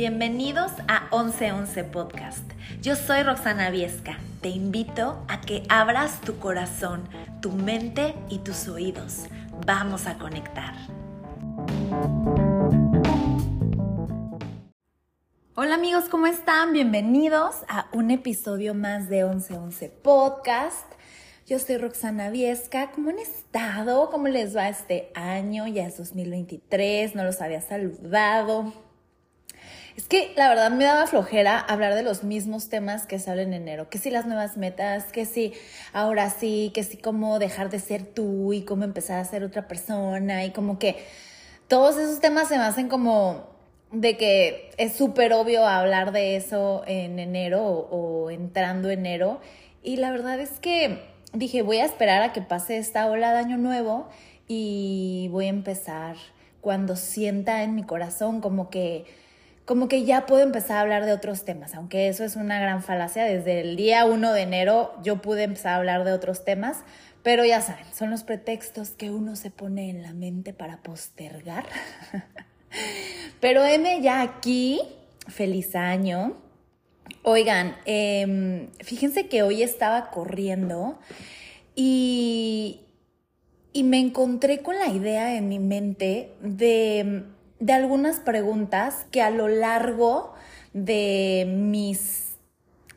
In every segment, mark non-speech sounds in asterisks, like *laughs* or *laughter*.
Bienvenidos a 1111 Podcast. Yo soy Roxana Viesca. Te invito a que abras tu corazón, tu mente y tus oídos. Vamos a conectar. Hola amigos, ¿cómo están? Bienvenidos a un episodio más de 1111 Podcast. Yo soy Roxana Viesca. ¿Cómo han estado? ¿Cómo les va este año? Ya es 2023, no los había saludado. Es que la verdad me daba flojera hablar de los mismos temas que se hablan en enero, que si las nuevas metas, que si ahora sí, que si cómo dejar de ser tú y cómo empezar a ser otra persona y como que todos esos temas se me hacen como de que es súper obvio hablar de eso en enero o, o entrando enero. Y la verdad es que dije voy a esperar a que pase esta ola de año nuevo y voy a empezar cuando sienta en mi corazón como que como que ya puedo empezar a hablar de otros temas, aunque eso es una gran falacia. Desde el día 1 de enero yo pude empezar a hablar de otros temas, pero ya saben, son los pretextos que uno se pone en la mente para postergar. *laughs* pero M ya aquí, feliz año. Oigan, em, fíjense que hoy estaba corriendo y, y me encontré con la idea en mi mente de de algunas preguntas que a lo largo de mis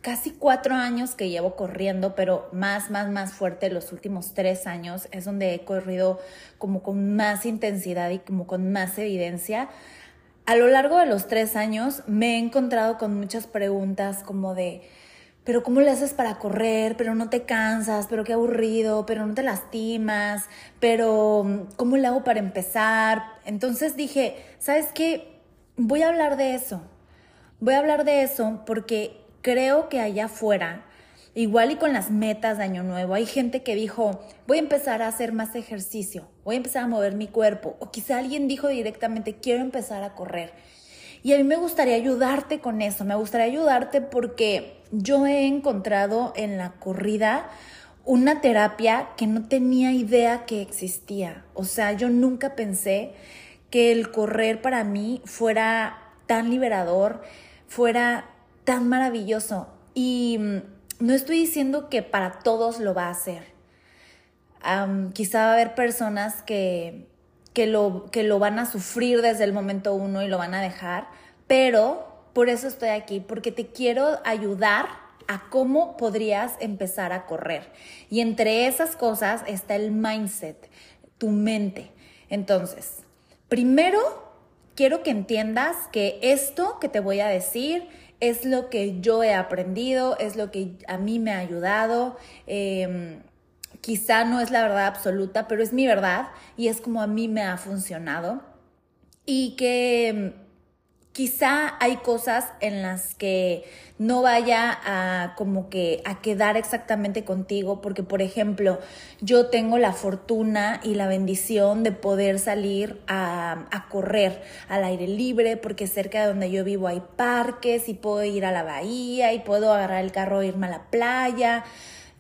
casi cuatro años que llevo corriendo, pero más, más, más fuerte los últimos tres años, es donde he corrido como con más intensidad y como con más evidencia. A lo largo de los tres años me he encontrado con muchas preguntas como de, pero ¿cómo le haces para correr? Pero no te cansas, pero qué aburrido, pero no te lastimas, pero ¿cómo le hago para empezar? Entonces dije, ¿sabes qué? Voy a hablar de eso. Voy a hablar de eso porque creo que allá afuera, igual y con las metas de Año Nuevo, hay gente que dijo, voy a empezar a hacer más ejercicio, voy a empezar a mover mi cuerpo, o quizá alguien dijo directamente, quiero empezar a correr. Y a mí me gustaría ayudarte con eso, me gustaría ayudarte porque yo he encontrado en la corrida una terapia que no tenía idea que existía. O sea, yo nunca pensé que el correr para mí fuera tan liberador, fuera tan maravilloso. Y mm, no estoy diciendo que para todos lo va a hacer. quizá va a haber personas que que lo, que lo van a sufrir desde el momento uno y lo van a dejar, pero por eso estoy aquí, porque te quiero ayudar a cómo podrías empezar a correr. Y entre esas cosas está el mindset, tu mente. Entonces, primero quiero que entiendas que esto que te voy a decir es lo que yo he aprendido, es lo que a mí me ha ayudado. Em, quizá no es la verdad absoluta, pero es mi verdad y es como a mí me ha funcionado. Y que mm, quizá hay cosas en las que no vaya a como que a quedar exactamente contigo, porque por ejemplo, yo tengo la fortuna y la bendición de poder salir a, correr al aire libre, porque cerca de donde yo vivo hay parques y puedo ir a la bahía y puedo agarrar el carro e irme a la playa.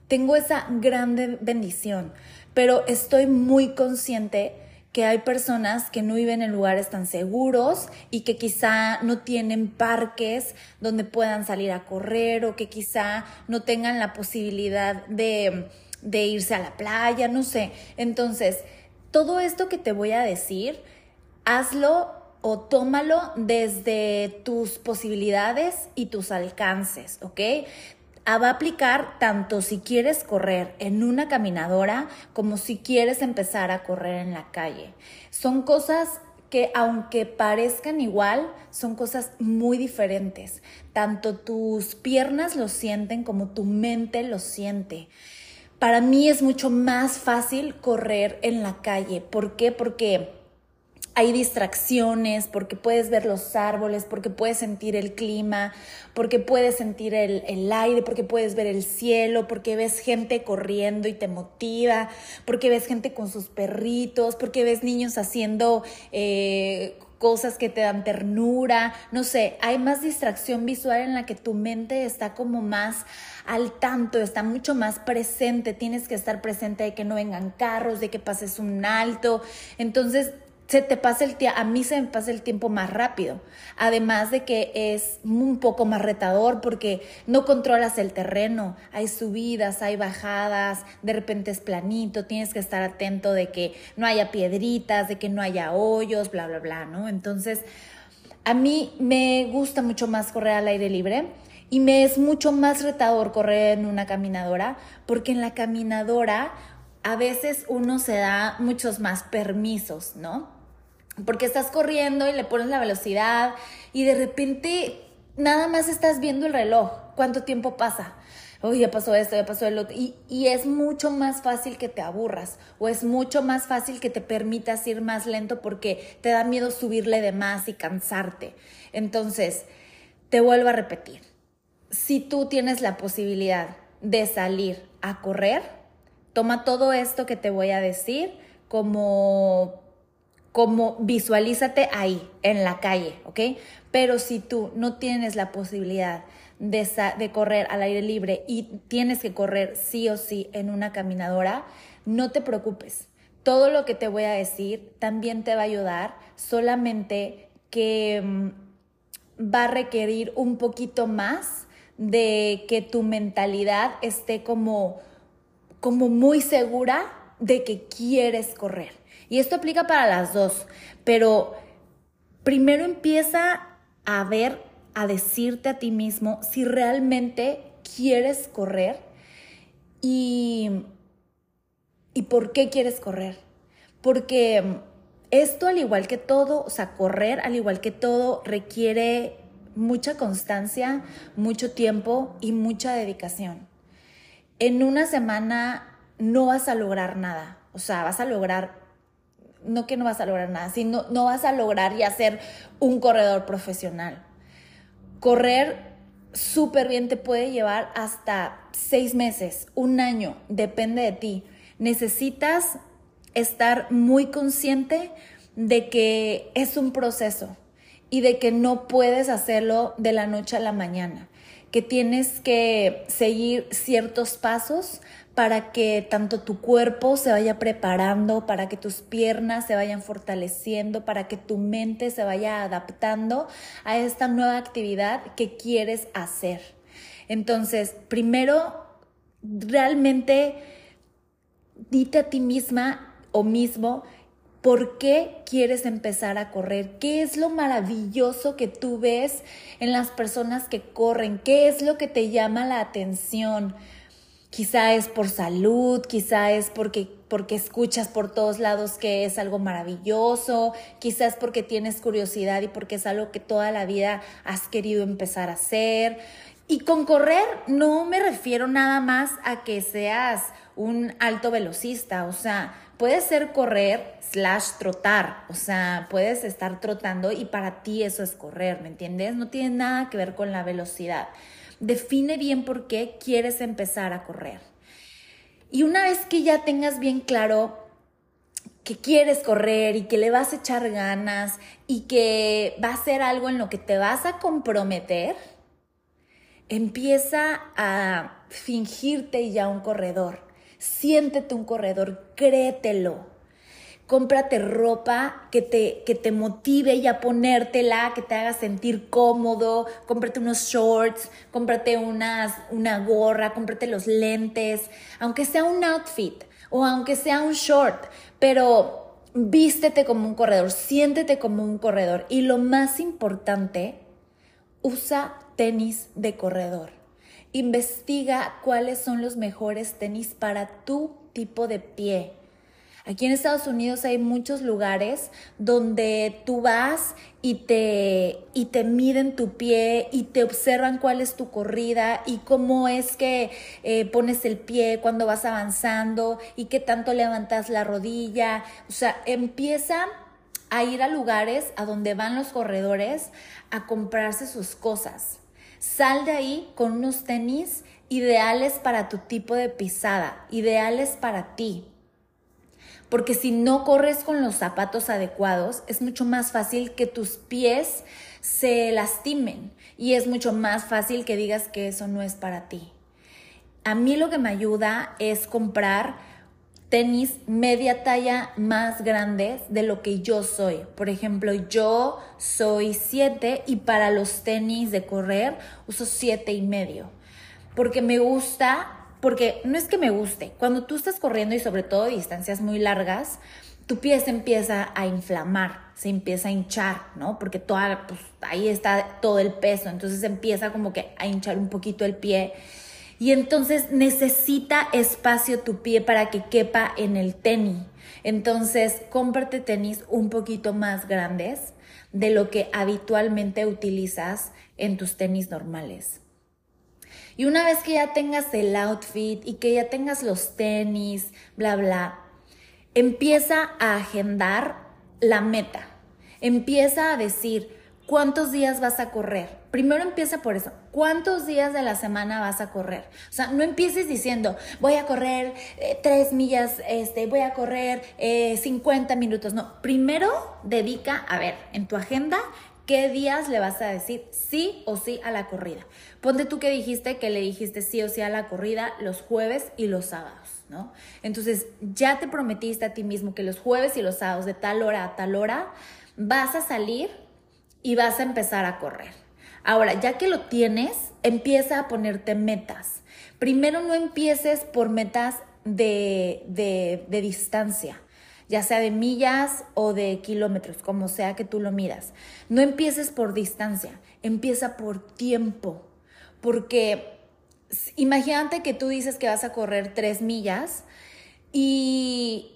Tengo esa grande bendición, pero estoy muy consciente que hay personas que no viven en lugares tan seguros y que quizá no tienen parques donde puedan salir a correr o que quizá no tengan la posibilidad de, de irse a la playa, no sé. Entonces, todo esto que te voy a decir, hazlo o tómalo desde tus posibilidades y tus alcances, ¿ok? Va a aplicar tanto si quieres correr en una caminadora como si quieres empezar a correr en la calle. Son cosas que aunque parezcan igual, son cosas muy diferentes. Tanto tus piernas lo sienten como tu mente lo siente. Para mí es mucho más fácil correr en la calle. ¿Por qué? Porque hay distracciones, porque puedes ver los árboles, porque puedes sentir el clima, porque puedes sentir el, aire, porque puedes ver el cielo, porque ves gente corriendo y te motiva, porque ves gente con sus perritos, porque ves niños haciendo eh, cosas que te dan ternura, no sé, hay más distracción visual en la que tu mente está como más al tanto, está mucho más presente, tienes que estar presente de que no vengan carros, de que pases un alto, entonces se te pasa el a mí se me pasa el tiempo más rápido. Además de que es un poco más retador porque no controlas el terreno, hay subidas, hay bajadas, de repente es planito, tienes que estar atento de que no haya piedritas, de que no haya hoyos, bla, bla, bla, ¿no? Entonces, a mí me gusta mucho más correr al aire libre y me es mucho más retador correr en una caminadora porque en la caminadora a veces uno se da muchos más permisos, ¿no? Porque estás corriendo y le pones la velocidad y de repente nada más estás viendo el reloj, cuánto tiempo pasa. Uy, ya pasó esto, ya pasó el otro. Y, y, es mucho más fácil que te aburras o es mucho más fácil que te permitas ir más lento porque te da miedo subirle de más y cansarte. Entonces, te vuelvo a repetir, si tú tienes la posibilidad de salir a correr, toma todo esto que te voy a decir como como visualízate ahí, en la calle, ¿ok? Pero si tú no tienes la posibilidad de, correr al aire libre y tienes que correr sí o sí en una caminadora, no te preocupes. Todo lo que te voy a decir también te va a ayudar, solamente que mm, va a requerir un poquito más de que tu mentalidad esté como muy segura de que quieres correr. Y esto aplica para las dos, pero primero empieza a ver, a decirte a ti mismo si realmente quieres correr y, y por qué quieres correr. Porque esto, al igual que todo, o sea, correr, al igual que todo, requiere mucha constancia, mucho tiempo y mucha dedicación. En una semana no vas a lograr nada, o sea, vas a lograr no que no vas a lograr nada, sino no vas a lograr ya ser un corredor profesional. Correr súper bien te puede llevar hasta seis meses, un año, depende de ti. Necesitas estar muy consciente de que es un proceso y de que no puedes hacerlo de la noche a la mañana, que tienes que seguir ciertos pasos para que tanto tu cuerpo se vaya preparando, para que tus piernas se vayan fortaleciendo, para que tu mente se vaya adaptando a esta nueva actividad que quieres hacer. Entonces, primero, realmente dite a ti misma o mismo, ¿Por qué quieres empezar a correr? ¿Qué es lo maravilloso que tú ves en las personas que corren? ¿Qué es lo que te llama la atención? Quizá es por salud, quizá es porque, porque escuchas por todos lados que es algo maravilloso, quizás porque tienes curiosidad y porque es algo que toda la vida has querido empezar a hacer. Y con correr no me refiero nada más a que seas un alto velocista, o sea, puede ser correr slash trotar, o sea, puedes estar trotando y para ti eso es correr, ¿me entiendes? No tiene nada que ver con la velocidad define bien por qué quieres empezar a correr. Y una vez que ya tengas bien claro que quieres correr y que le vas a echar ganas y que va a ser algo en lo que te vas a comprometer, empieza a fingirte ya un corredor. Siéntete un corredor, créetelo cómprate ropa que te, que te motive y a ponértela, que te haga sentir cómodo, cómprate unos shorts, cómprate unas, una gorra, cómprate los lentes, aunque sea un outfit o aunque sea un short, pero vístete como un corredor, siéntete como un corredor y lo más importante, usa tenis de corredor. Investiga cuáles son los mejores tenis para tu tipo de pie Aquí en Estados Unidos hay muchos lugares donde tú vas y te, y te miden tu pie y te observan cuál es tu corrida y cómo es que eh, pones el pie cuando vas avanzando y qué tanto levantas la rodilla. O sea, empieza a ir a lugares a donde van los corredores a comprarse sus cosas. Sal de ahí con unos tenis ideales para tu tipo de pisada, ideales para ti porque si no corres con los zapatos adecuados, es mucho más fácil que tus pies se lastimen y es mucho más fácil que digas que eso no es para ti. A mí lo que me ayuda es comprar tenis media talla más grandes de lo que yo soy. Por ejemplo, yo soy 7 y para los tenis de correr uso siete y medio. Porque me gusta, porque no es que me guste, cuando tú estás corriendo y sobre todo distancias muy largas, tu pie se empieza a inflamar, se empieza a hinchar, ¿no? Porque toda, pues, ahí está todo el peso, entonces empieza como que a hinchar un poquito el pie y entonces necesita espacio tu pie para que quepa en el tenis. Entonces, cómprate tenis un poquito más grandes de lo que habitualmente utilizas en tus tenis normales. Y una vez que ya tengas el outfit y que ya tengas los tenis, bla, bla, empieza a agendar la meta. Empieza a decir, ¿cuántos días vas a correr? primero empieza por eso. ¿Cuántos días de la semana vas a correr? O sea, no empieces diciendo, voy a correr eh, tres millas, este, voy a correr 50 eh, minutos. No, primero dedica, a ver, en tu agenda, ¿qué días le vas a decir sí o sí a la corrida? Ponte tú que dijiste que le dijiste sí o sí a la corrida los jueves y los sábados, ¿no? Entonces, ya te prometiste a ti mismo que los jueves y los sábados de tal hora a tal hora vas a salir y vas a empezar a correr. Ahora, ya que lo tienes, empieza a ponerte metas. Primero no empieces por metas de, de, distancia, ya sea de millas o de kilómetros, como sea que tú lo miras. No empieces por distancia, empieza por tiempo, porque imagínate que tú dices que vas a correr tres millas y,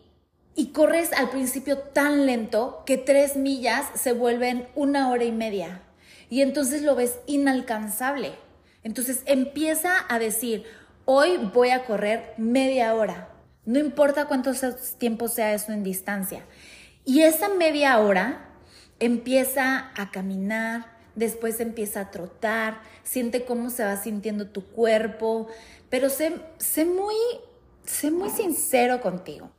y corres al principio tan lento que tres millas se vuelven una hora y media y entonces lo ves inalcanzable. Entonces empieza a decir, hoy voy a correr media hora, no importa cuánto tiempo sea eso en distancia. Y esa media hora empieza a caminar, después empieza a trotar, siente cómo se va sintiendo tu cuerpo, pero sé, sé, muy, sé muy sincero contigo.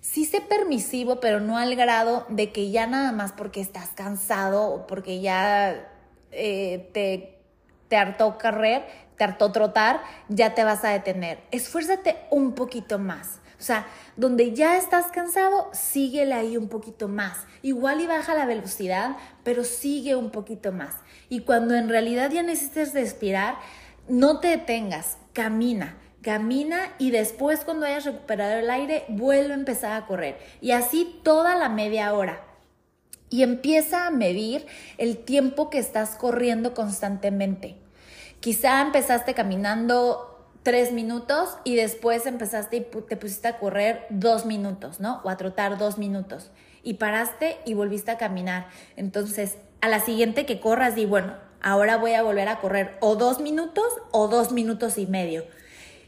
Sí sé permisivo, pero no al grado de que ya nada más porque estás cansado o porque ya eh, te, te hartó correr, te hartó trotar, ya te vas a detener. Esfuérzate un poquito más. O sea, donde ya estás cansado, síguele ahí un poquito más. Igual y baja la velocidad, pero sigue un poquito más. Y cuando en realidad ya necesites respirar, no te detengas, camina. Camina y después cuando hayas recuperado el aire, vuelve a empezar a correr. Y así toda la media hora y empieza a medir el tiempo que estás corriendo constantemente. Quizá empezaste caminando tres minutos y después empezaste y te pusiste a correr dos minutos, ¿no? O a trotar dos minutos. Y paraste y volviste a caminar. Entonces, a la siguiente que corras, di, bueno, ahora voy a volver a correr o dos minutos o dos minutos y medio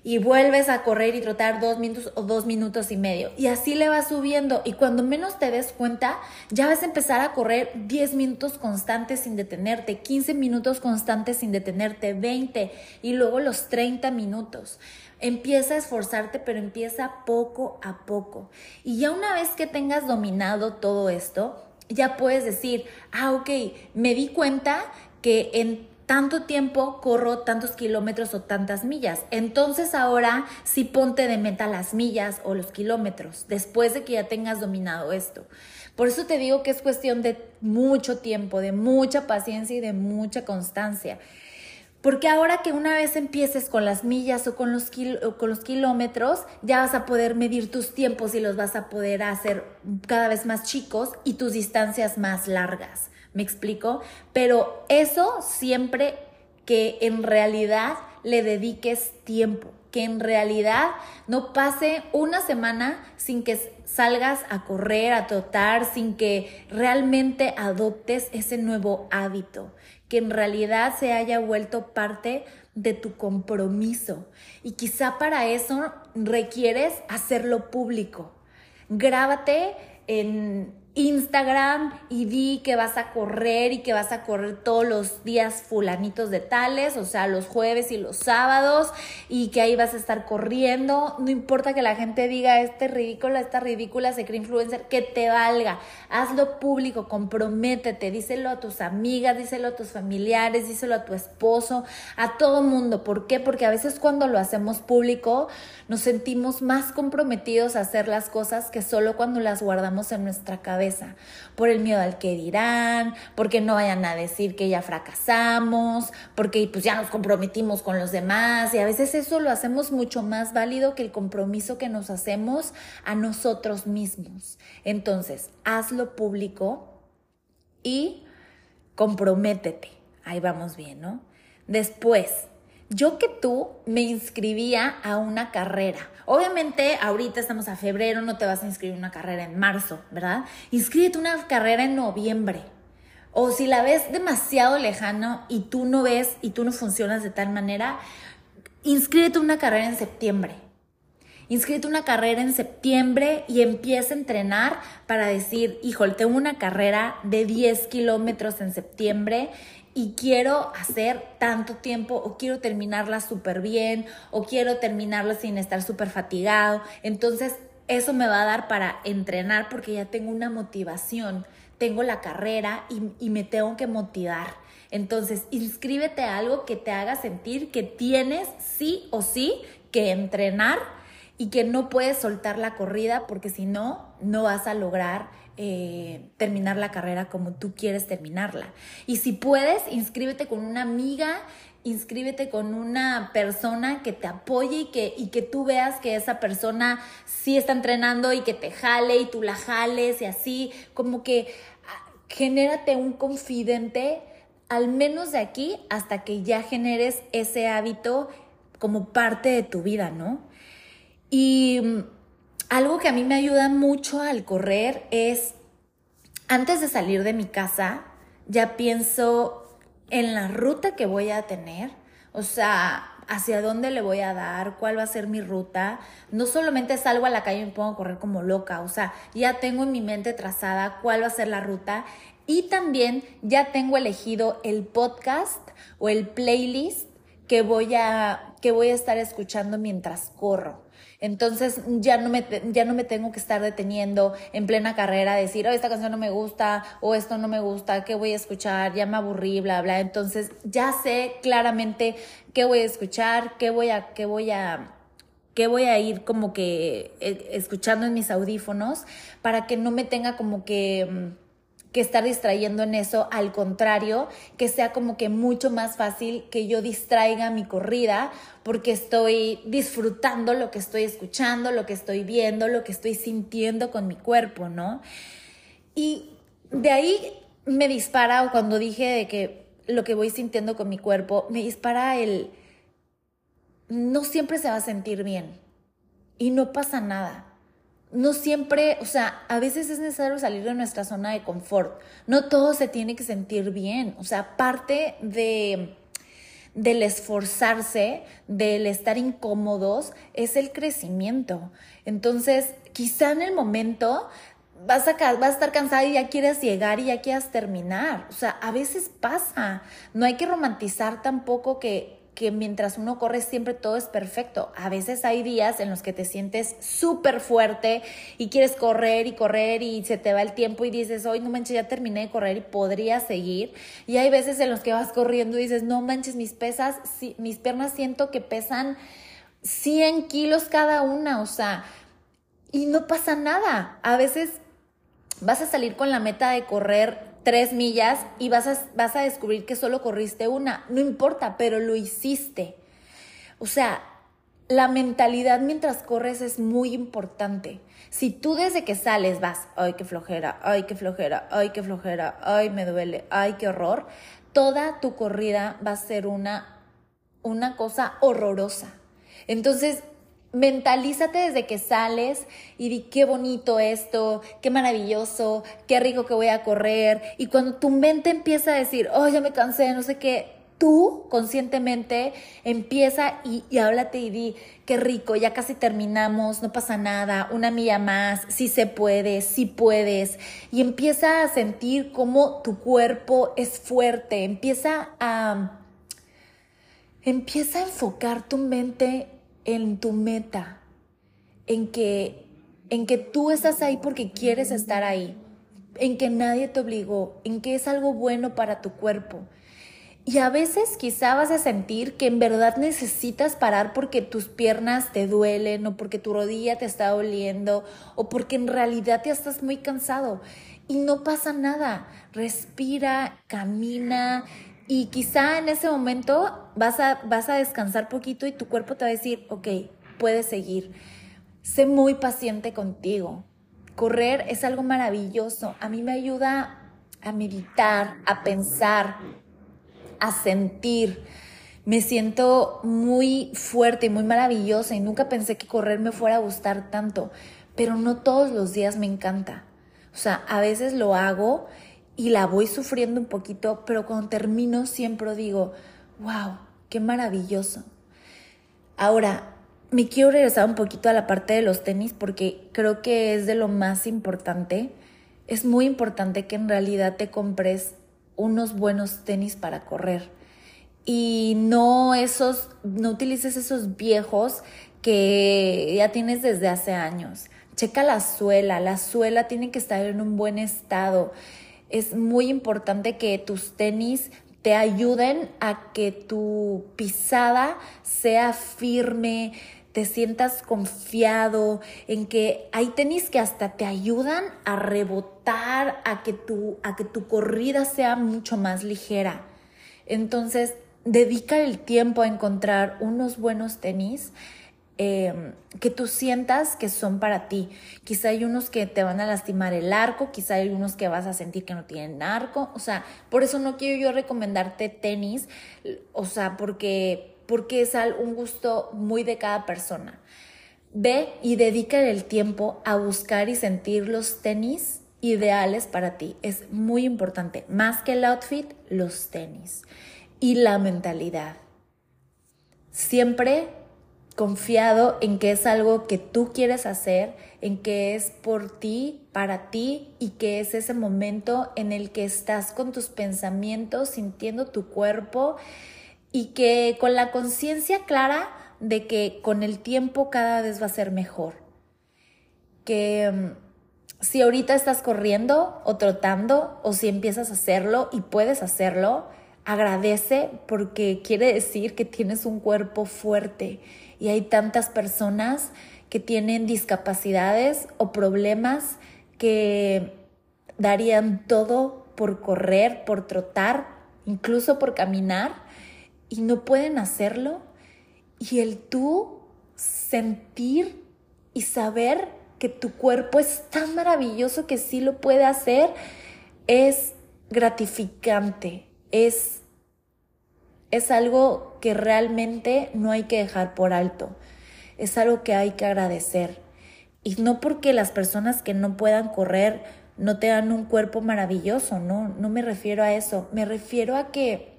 y vuelves a correr y trotar dos minutos o dos minutos y medio. Y así le vas subiendo y cuando menos te des cuenta, ya vas a empezar a correr 10 minutos constantes sin detenerte, 15 minutos constantes sin detenerte, 20 y luego los 30 minutos. Empieza a esforzarte, pero empieza poco a poco. Y ya una vez que tengas dominado todo esto, ya puedes decir, ah, ok, me di cuenta que en tanto tiempo corro tantos kilómetros o tantas millas. Entonces ahora sí ponte de meta las millas o los kilómetros después de que ya tengas dominado esto. Por eso te digo que es cuestión de mucho tiempo, de mucha paciencia y de mucha constancia. Porque ahora que una vez empieces con las millas o con los, con los kilómetros, ya vas a poder medir tus tiempos y los vas a poder hacer cada vez más chicos y tus distancias más largas. ¿Me explico? Pero eso siempre que en realidad le dediques tiempo, que en realidad no pase una semana sin que salgas a correr, a trotar, sin que realmente adoptes ese nuevo hábito, que en realidad se haya vuelto parte de tu compromiso. Y quizá para eso requieres hacerlo público. Grábate en Instagram y di que vas a correr y que vas a correr todos los días fulanitos de tales, o sea, los jueves y los sábados y que ahí vas a estar corriendo. No importa que la gente diga, este ridículo, esta ridícula se cree influencer, que te valga. Hazlo público, comprométete, díselo a tus amigas, díselo a tus familiares, díselo a tu esposo, a todo mundo. ¿Por qué? Porque a veces cuando lo hacemos público nos sentimos más comprometidos a hacer las cosas que solo cuando las guardamos en nuestra cabeza por el miedo al que dirán, porque no vayan a decir que ya fracasamos, porque pues ya nos comprometimos con los demás y a veces eso lo hacemos mucho más válido que el compromiso que nos hacemos a nosotros mismos. Entonces, hazlo público y comprométete. Ahí vamos bien, ¿no? Después, yo que tú me inscribía a una carrera. Obviamente, ahorita estamos a febrero, no te vas a inscribir una carrera en marzo, ¿verdad? Inscríbete una carrera en noviembre. O si la ves demasiado lejano y tú no ves y tú no funcionas de tal manera, inscríbete una carrera en septiembre. Inscríbete una carrera en septiembre y empieza a entrenar para decir, híjole, tengo una carrera de 10 kilómetros en septiembre y quiero hacer tanto tiempo o quiero terminarla súper bien o quiero terminarla sin estar súper fatigado. Entonces, eso me va a dar para entrenar porque ya tengo una motivación, tengo la carrera y, me tengo que motivar. Entonces, inscríbete a algo que te haga sentir que tienes sí o sí que entrenar y que no puedes soltar la corrida porque si no, no vas a lograr eh, terminar la carrera como tú quieres terminarla. Y si puedes, inscríbete con una amiga, inscríbete con una persona que te apoye y que, y que tú veas que esa persona sí está entrenando y que te jale y tú la jales y así, como que ah, genérate un confidente al menos de aquí hasta que ya generes ese hábito como parte de tu vida, ¿no? Y mm, algo que a mí me ayuda mucho al correr es, antes de salir de mi casa, ya pienso en la ruta que voy a tener, o sea, hacia dónde le voy a dar, cuál va a ser mi ruta. No solamente salgo a la calle y me pongo a correr como loca, o sea, ya tengo en mi mente trazada cuál va a ser la ruta y también ya tengo elegido el podcast o el playlist que voy a, que voy a estar escuchando mientras corro. Entonces ya no, me, ya no me tengo que estar deteniendo en plena carrera decir, oh, esta canción no me gusta o esto no me gusta, ¿qué voy a escuchar? Ya me aburrí, bla, bla. Entonces ya sé claramente qué voy a escuchar, qué voy a, qué voy a, qué voy a ir como que eh, escuchando en mis audífonos para que no me tenga como que mm, que estar distrayendo en eso, al contrario, que sea como que mucho más fácil que yo distraiga mi corrida porque estoy disfrutando lo que estoy escuchando, lo que estoy viendo, lo que estoy sintiendo con mi cuerpo, ¿no? Y de ahí me dispara, cuando dije de que lo que voy sintiendo con mi cuerpo, me dispara el, no siempre se va a sentir bien y no pasa nada no siempre, o sea, a veces es necesario salir de nuestra zona de confort. No todo se tiene que sentir bien. O sea, parte de del esforzarse, del estar incómodos, es el crecimiento. Entonces, quizá en el momento vas a, vas a estar cansada y ya quieres llegar y ya quieras terminar. O sea, a veces pasa. No hay que romantizar tampoco que que mientras uno corre siempre todo es perfecto. A veces hay días en los que te sientes súper fuerte y quieres correr y correr y se te va el tiempo y dices, hoy no manches, ya terminé de correr y podría seguir. Y hay veces en los que vas corriendo y dices, no manches, mis pesas, mis piernas siento que pesan 100 kilos cada una, o sea, y no pasa nada. A veces vas a salir con la meta de correr tres millas y vas a, vas a descubrir que solo corriste una. No importa, pero lo hiciste. O sea, la mentalidad mientras corres es muy importante. Si tú desde que sales vas, ay, qué flojera, ay, qué flojera, ay, qué flojera, ay, me duele, ay, qué horror, toda tu corrida va a ser una, una cosa horrorosa. Entonces, mentalízate desde que sales y di qué bonito esto, qué maravilloso, qué rico que voy a correr. Y cuando tu mente empieza a decir, oh, ya me cansé, no sé qué, tú conscientemente empieza y, y, háblate y di, qué rico, ya casi terminamos, no pasa nada, una milla más, sí se puede, sí puedes. Y empieza a sentir cómo tu cuerpo es fuerte, empieza a, empieza a enfocar tu mente en tu meta, en que, en que tú estás ahí porque quieres estar ahí, en que nadie te obligó, en que es algo bueno para tu cuerpo y a veces quizá vas a sentir que en verdad necesitas parar porque tus piernas te duelen o porque tu rodilla te está doliendo o porque en realidad ya estás muy cansado. Y no pasa nada. Respira, camina y quizá en ese momento vas a, vas a descansar poquito y tu cuerpo te va a decir, ok, puedes seguir. Sé muy paciente contigo. Correr es algo maravilloso. A mí me ayuda a meditar, a pensar, a sentir. Me siento muy fuerte y muy maravillosa y nunca pensé que correr me fuera a gustar tanto, pero no todos los días me encanta. O sea, a veces lo hago y la voy sufriendo un poquito, pero cuando termino siempre digo, wow, qué maravilloso. Ahora, me quiero regresar un poquito a la parte de los tenis porque creo que es de lo más importante. Es muy importante que en realidad te compres unos buenos tenis para correr. Y no esos, no utilices esos viejos que ya tienes desde hace años. Checa la suela, la suela tiene que estar en un buen estado. Es muy importante que tus tenis te ayuden a que tu pisada sea firme, te sientas confiado, en que hay tenis que hasta te ayudan a rebotar, a que tu, a que tu corrida sea mucho más ligera. Entonces, dedica el tiempo a encontrar unos buenos tenis em, que tú sientas que son para ti. Quizá hay unos que te van a lastimar el arco, quizá hay unos que vas a sentir que no tienen arco. O sea, por eso no quiero yo recomendarte tenis, o sea, porque porque es un gusto muy de cada persona. Ve y dedica el tiempo a buscar y sentir los tenis ideales para ti. Es muy importante, más que el outfit, los tenis y la mentalidad. Siempre confiado en que es algo que tú quieres hacer, en que es por ti, para ti y que es ese momento en el que estás con tus pensamientos, sintiendo tu cuerpo y que con la conciencia clara de que con el tiempo cada vez va a ser mejor. Que mm, si ahorita estás corriendo o trotando o si empiezas a hacerlo y puedes hacerlo, agradece porque quiere decir que tienes un cuerpo fuerte y hay tantas personas que tienen discapacidades o problemas que darían todo por correr, por trotar, incluso por caminar y no pueden hacerlo. Y el tú sentir y saber que tu cuerpo es tan maravilloso que sí lo puede hacer es gratificante, es, es algo que realmente no hay que dejar por alto, es algo que hay que agradecer. Y no porque las personas que no puedan correr no tengan un cuerpo maravilloso, no, no me refiero a eso, me refiero a que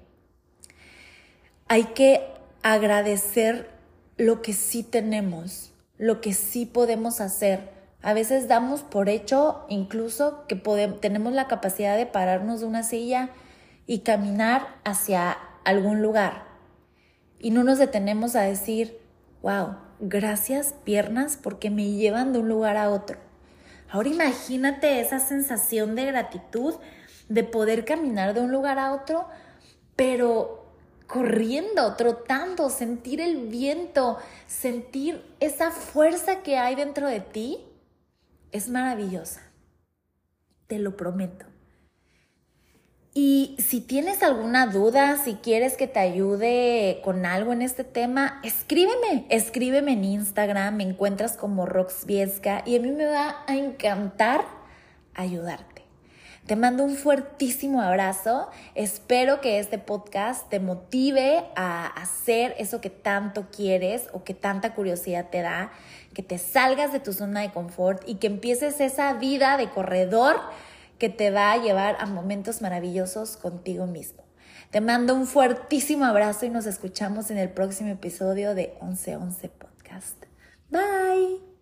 hay que agradecer lo que sí tenemos, lo que sí podemos hacer. A veces damos por hecho incluso que tenemos la capacidad de pararnos de una silla y caminar hacia algún lugar. Y no nos detenemos a decir, wow, gracias piernas porque me llevan de un lugar a otro. Ahora imagínate esa sensación de gratitud de poder caminar de un lugar a otro, pero corriendo, trotando, sentir el viento, sentir esa fuerza que hay dentro de ti, es maravillosa. Te lo prometo. Y si tienes alguna duda, si quieres que te ayude con algo en este tema, escríbeme, escríbeme en Instagram, me encuentras como Roxviesca y a mí me va a encantar ayudarte. Te mando un fuertísimo abrazo. Espero que este podcast te motive a hacer eso que tanto quieres o que tanta curiosidad te da, que te salgas de tu zona de confort y que empieces esa vida de corredor que te va a llevar a momentos maravillosos contigo mismo. Te mando un fuertísimo abrazo y nos escuchamos en el próximo episodio de 1111 Podcast. Bye.